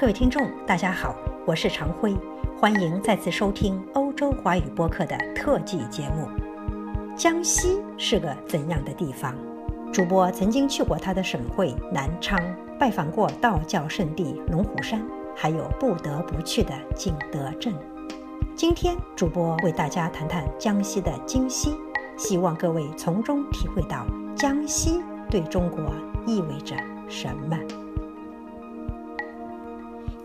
各位听众，大家好，我是常辉，欢迎再次收听欧洲华语播客的特辑节目。江西是个怎样的地方？主播曾经去过他的省会南昌，拜访过道教圣地龙虎山，还有不得不去的景德镇。今天主播为大家谈谈江西的今西，希望各位从中体会到江西对中国意味着什么。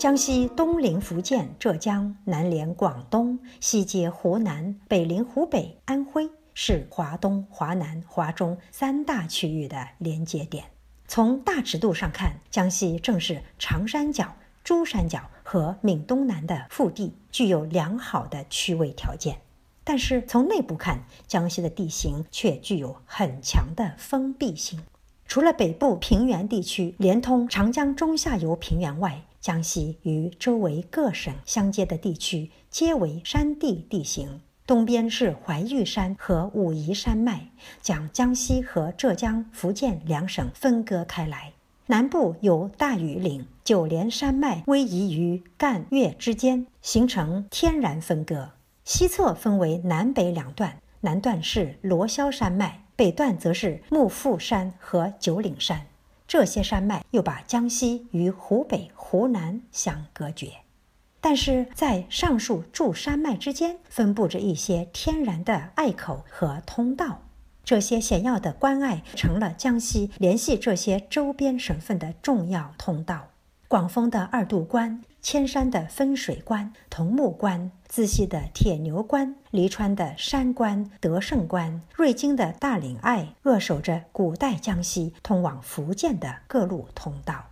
江西东临福建、浙江，南连广东，西接湖南，北临湖北、安徽，是华东、华南、华中三大区域的连接点。从大尺度上看，江西正是长三角、珠三角和闽东南的腹地，具有良好的区位条件。但是从内部看，江西的地形却具有很强的封闭性。除了北部平原地区连通长江中下游平原外，江西与周围各省相接的地区皆为山地地形，东边是怀玉山和武夷山脉，将江西和浙江、福建两省分割开来；南部有大庾岭、九连山脉逶迤于赣粤之间，形成天然分割；西侧分为南北两段，南段是罗霄山脉，北段则是幕阜山和九岭山。这些山脉又把江西与湖北、湖南相隔绝，但是在上述诸山脉之间分布着一些天然的隘口和通道，这些险要的关隘成了江西联系这些周边省份的重要通道。广丰的二渡关。千山的分水关、桐木关，资溪的铁牛关，黎川的山关、德胜关，瑞金的大岭隘，扼守着古代江西通往福建的各路通道。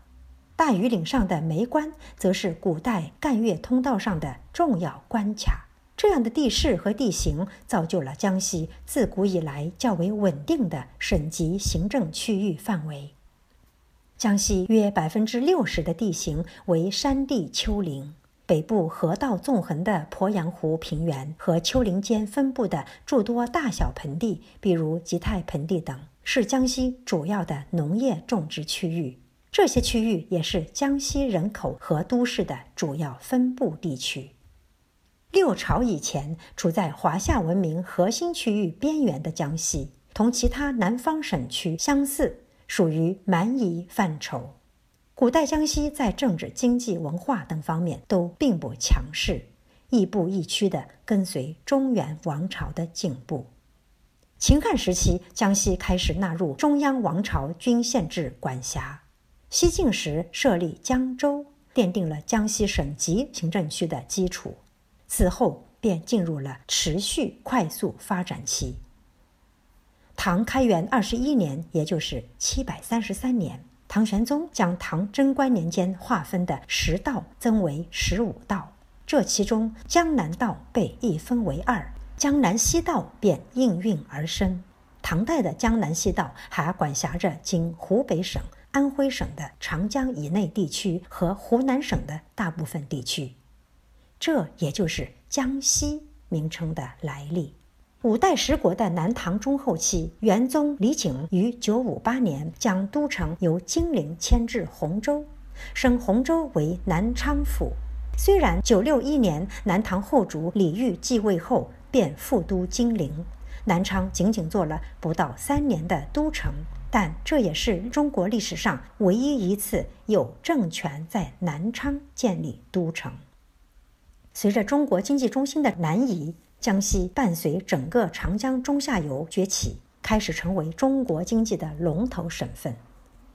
大庾岭上的梅关，则是古代赣粤通道上的重要关卡。这样的地势和地形，造就了江西自古以来较为稳定的省级行政区域范围。江西约百分之六十的地形为山地丘陵，北部河道纵横的鄱阳湖平原和丘陵间分布的诸多大小盆地，比如吉泰盆地等，是江西主要的农业种植区域。这些区域也是江西人口和都市的主要分布地区。六朝以前，处在华夏文明核心区域边缘的江西，同其他南方省区相似。属于蛮夷范畴。古代江西在政治、经济、文化等方面都并不强势，亦步亦趋地跟随中原王朝的进步。秦汉时期，江西开始纳入中央王朝郡县制管辖。西晋时设立江州，奠定了江西省级行政区的基础。此后便进入了持续快速发展期。唐开元二十一年，也就是七百三十三年，唐玄宗将唐贞观年间划分的十道增为十五道。这其中，江南道被一分为二，江南西道便应运而生。唐代的江南西道还管辖着今湖北省、安徽省的长江以内地区和湖南省的大部分地区，这也就是江西名称的来历。五代十国的南唐中后期，元宗李璟于九五八年将都城由金陵迁至洪州，升洪州为南昌府。虽然九六一年南唐后主李煜继位后便复都金陵，南昌仅仅做了不到三年的都城，但这也是中国历史上唯一一次有政权在南昌建立都城。随着中国经济中心的南移。江西伴随整个长江中下游崛起，开始成为中国经济的龙头省份。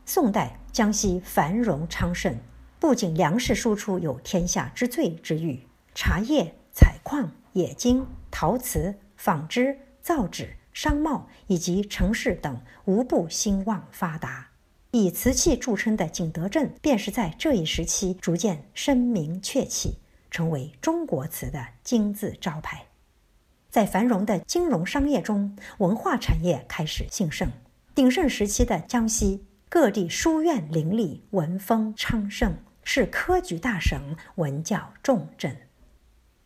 宋代，江西繁荣昌盛，不仅粮食输出有天下之最之誉，茶叶、采矿、冶金、陶瓷、纺织、造纸、商贸以及城市等无不兴旺发达。以瓷器著称的景德镇，便是在这一时期逐渐声名鹊起，成为中国瓷的金字招牌。在繁荣的金融商业中，文化产业开始兴盛。鼎盛时期的江西，各地书院林立，文风昌盛，是科举大省、文教重镇。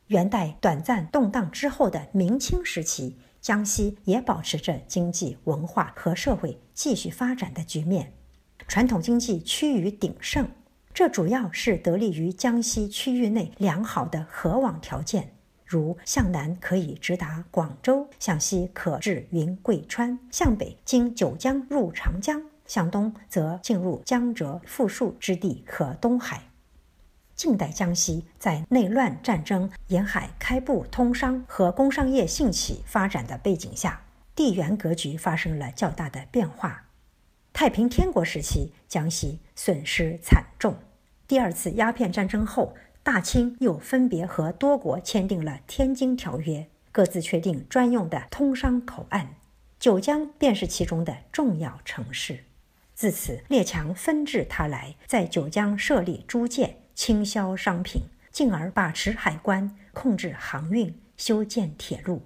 元代短暂动荡之后的明清时期，江西也保持着经济、文化和社会继续发展的局面，传统经济趋于鼎盛。这主要是得力于江西区域内良好的河网条件，如向南可以直达广州，向西可至云贵川，向北经九江入长江，向东则进入江浙富庶之地和东海。近代江西在内乱、战争、沿海开埠通商和工商业兴起发展的背景下，地缘格局发生了较大的变化。太平天国时期，江西损失惨重。第二次鸦片战争后，大清又分别和多国签订了《天津条约》，各自确定专用的通商口岸，九江便是其中的重要城市。自此，列强纷至沓来，在九江设立租界，倾销商品，进而把持海关，控制航运，修建铁路。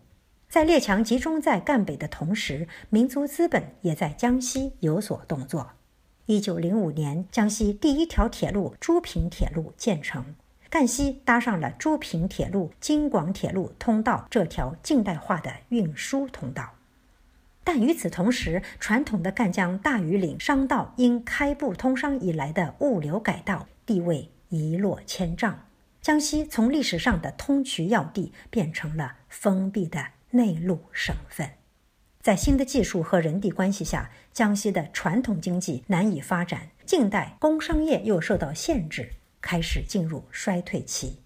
在列强集中在赣北的同时，民族资本也在江西有所动作。一九零五年，江西第一条铁路珠平铁路建成，赣西搭上了珠平铁路、京广铁路通道这条近代化的运输通道。但与此同时，传统的赣江大庾岭商道因开埠通商以来的物流改道，地位一落千丈。江西从历史上的通衢要地变成了封闭的。内陆省份，在新的技术和人地关系下，江西的传统经济难以发展，近代工商业又受到限制，开始进入衰退期。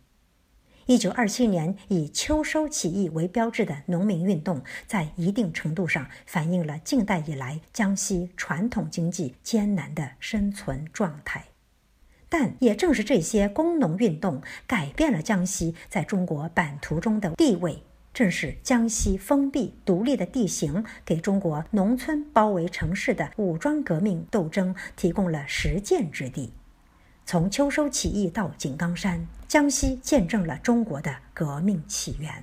一九二七年以秋收起义为标志的农民运动，在一定程度上反映了近代以来江西传统经济艰难的生存状态。但也正是这些工农运动，改变了江西在中国版图中的地位。正是江西封闭独立的地形，给中国农村包围城市的武装革命斗争提供了实践之地。从秋收起义到井冈山，江西见证了中国的革命起源。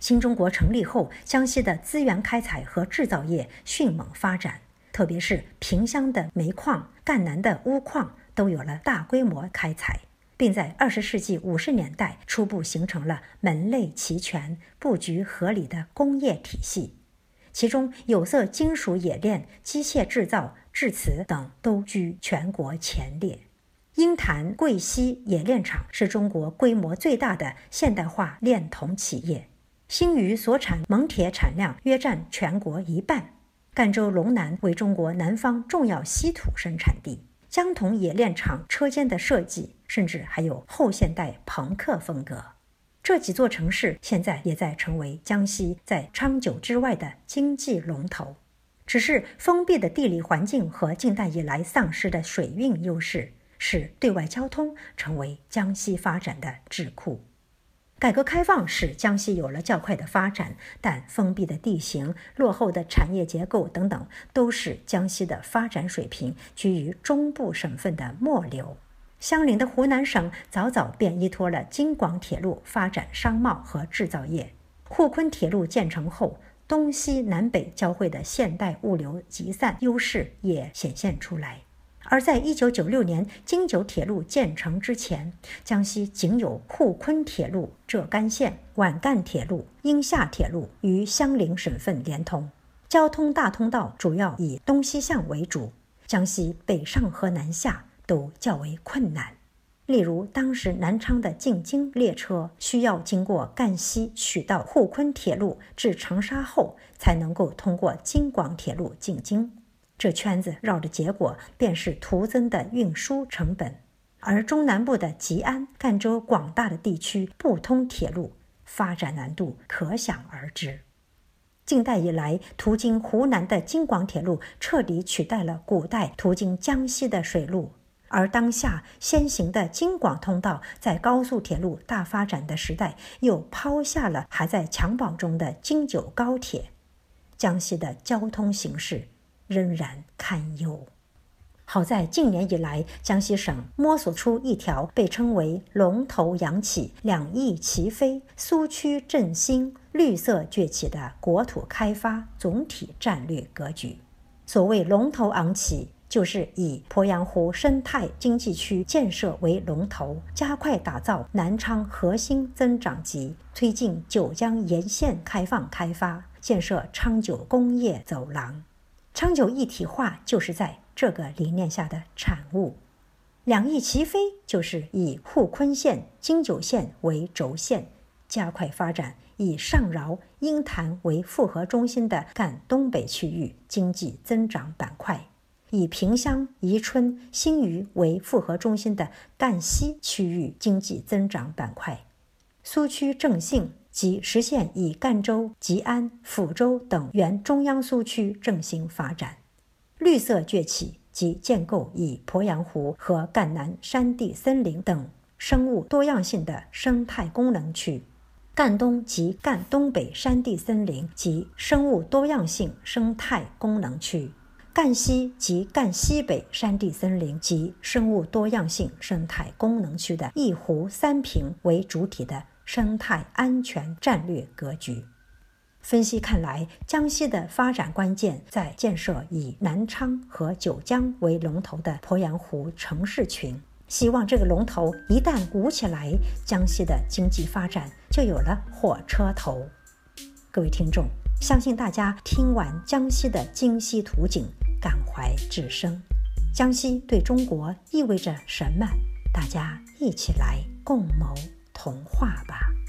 新中国成立后，江西的资源开采和制造业迅猛发展，特别是萍乡的煤矿、赣南的钨矿都有了大规模开采。并在二十世纪五十年代初步形成了门类齐全、布局合理的工业体系，其中有色金属冶炼、机械制造、制瓷等都居全国前列。鹰潭贵溪冶炼厂是中国规模最大的现代化炼铜企业，新余所产锰铁产量约占全国一半。赣州龙南为中国南方重要稀土生产地。江铜冶炼厂车间的设计，甚至还有后现代朋克风格。这几座城市现在也在成为江西在昌九之外的经济龙头。只是封闭的地理环境和近代以来丧失的水运优势，使对外交通成为江西发展的智库。改革开放使江西有了较快的发展，但封闭的地形、落后的产业结构等等，都使江西的发展水平居于中部省份的末流。相邻的湖南省早早便依托了京广铁路发展商贸和制造业。沪昆铁路建成后，东西南北交汇的现代物流集散优势也显现出来。而在一九九六年京九铁路建成之前，江西仅有沪昆铁路、浙赣线、皖赣铁路、英厦铁路与相邻省份连通，交通大通道主要以东西向为主。江西北上和南下都较为困难。例如，当时南昌的进京列车需要经过赣西取道沪昆铁路至长沙后，才能够通过京广铁路进京。这圈子绕的结果便是徒增的运输成本，而中南部的吉安、赣州广大的地区不通铁路，发展难度可想而知。近代以来，途经湖南的京广铁路彻底取代了古代途经江西的水路，而当下先行的京广通道在高速铁路大发展的时代，又抛下了还在襁褓中的京九高铁，江西的交通形势。仍然堪忧。好在近年以来，江西省摸索出一条被称为“龙头扬起，两翼齐飞，苏区振兴，绿色崛起”的国土开发总体战略格局。所谓“龙头昂起”，就是以鄱阳湖生态经济区建设为龙头，加快打造南昌核心增长极，推进九江沿线开放开发，建设昌九工业走廊。昌九一体化就是在这个理念下的产物。两翼齐飞就是以沪昆线、京九线为轴线，加快发展以上饶、鹰潭为复合中心的赣东北区域经济增长板块，以萍乡、宜春、新余为复合中心的赣西区域经济增长板块。苏区正兴即实现以赣州、吉安、抚州等原中央苏区振兴发展，绿色崛起即建构以鄱阳湖和赣南山地森林等生物多样性的生态功能区，赣东及赣东北山地森林及生物多样性生态功能区，赣西及赣西北山地森林及生物多样性生态功能区的一湖三平为主体的。生态安全战略格局分析看来，江西的发展关键在建设以南昌和九江为龙头的鄱阳湖城市群。希望这个龙头一旦鼓起来，江西的经济发展就有了火车头。各位听众，相信大家听完江西的京西图景，感怀至深。江西对中国意味着什么？大家一起来共谋。童话吧。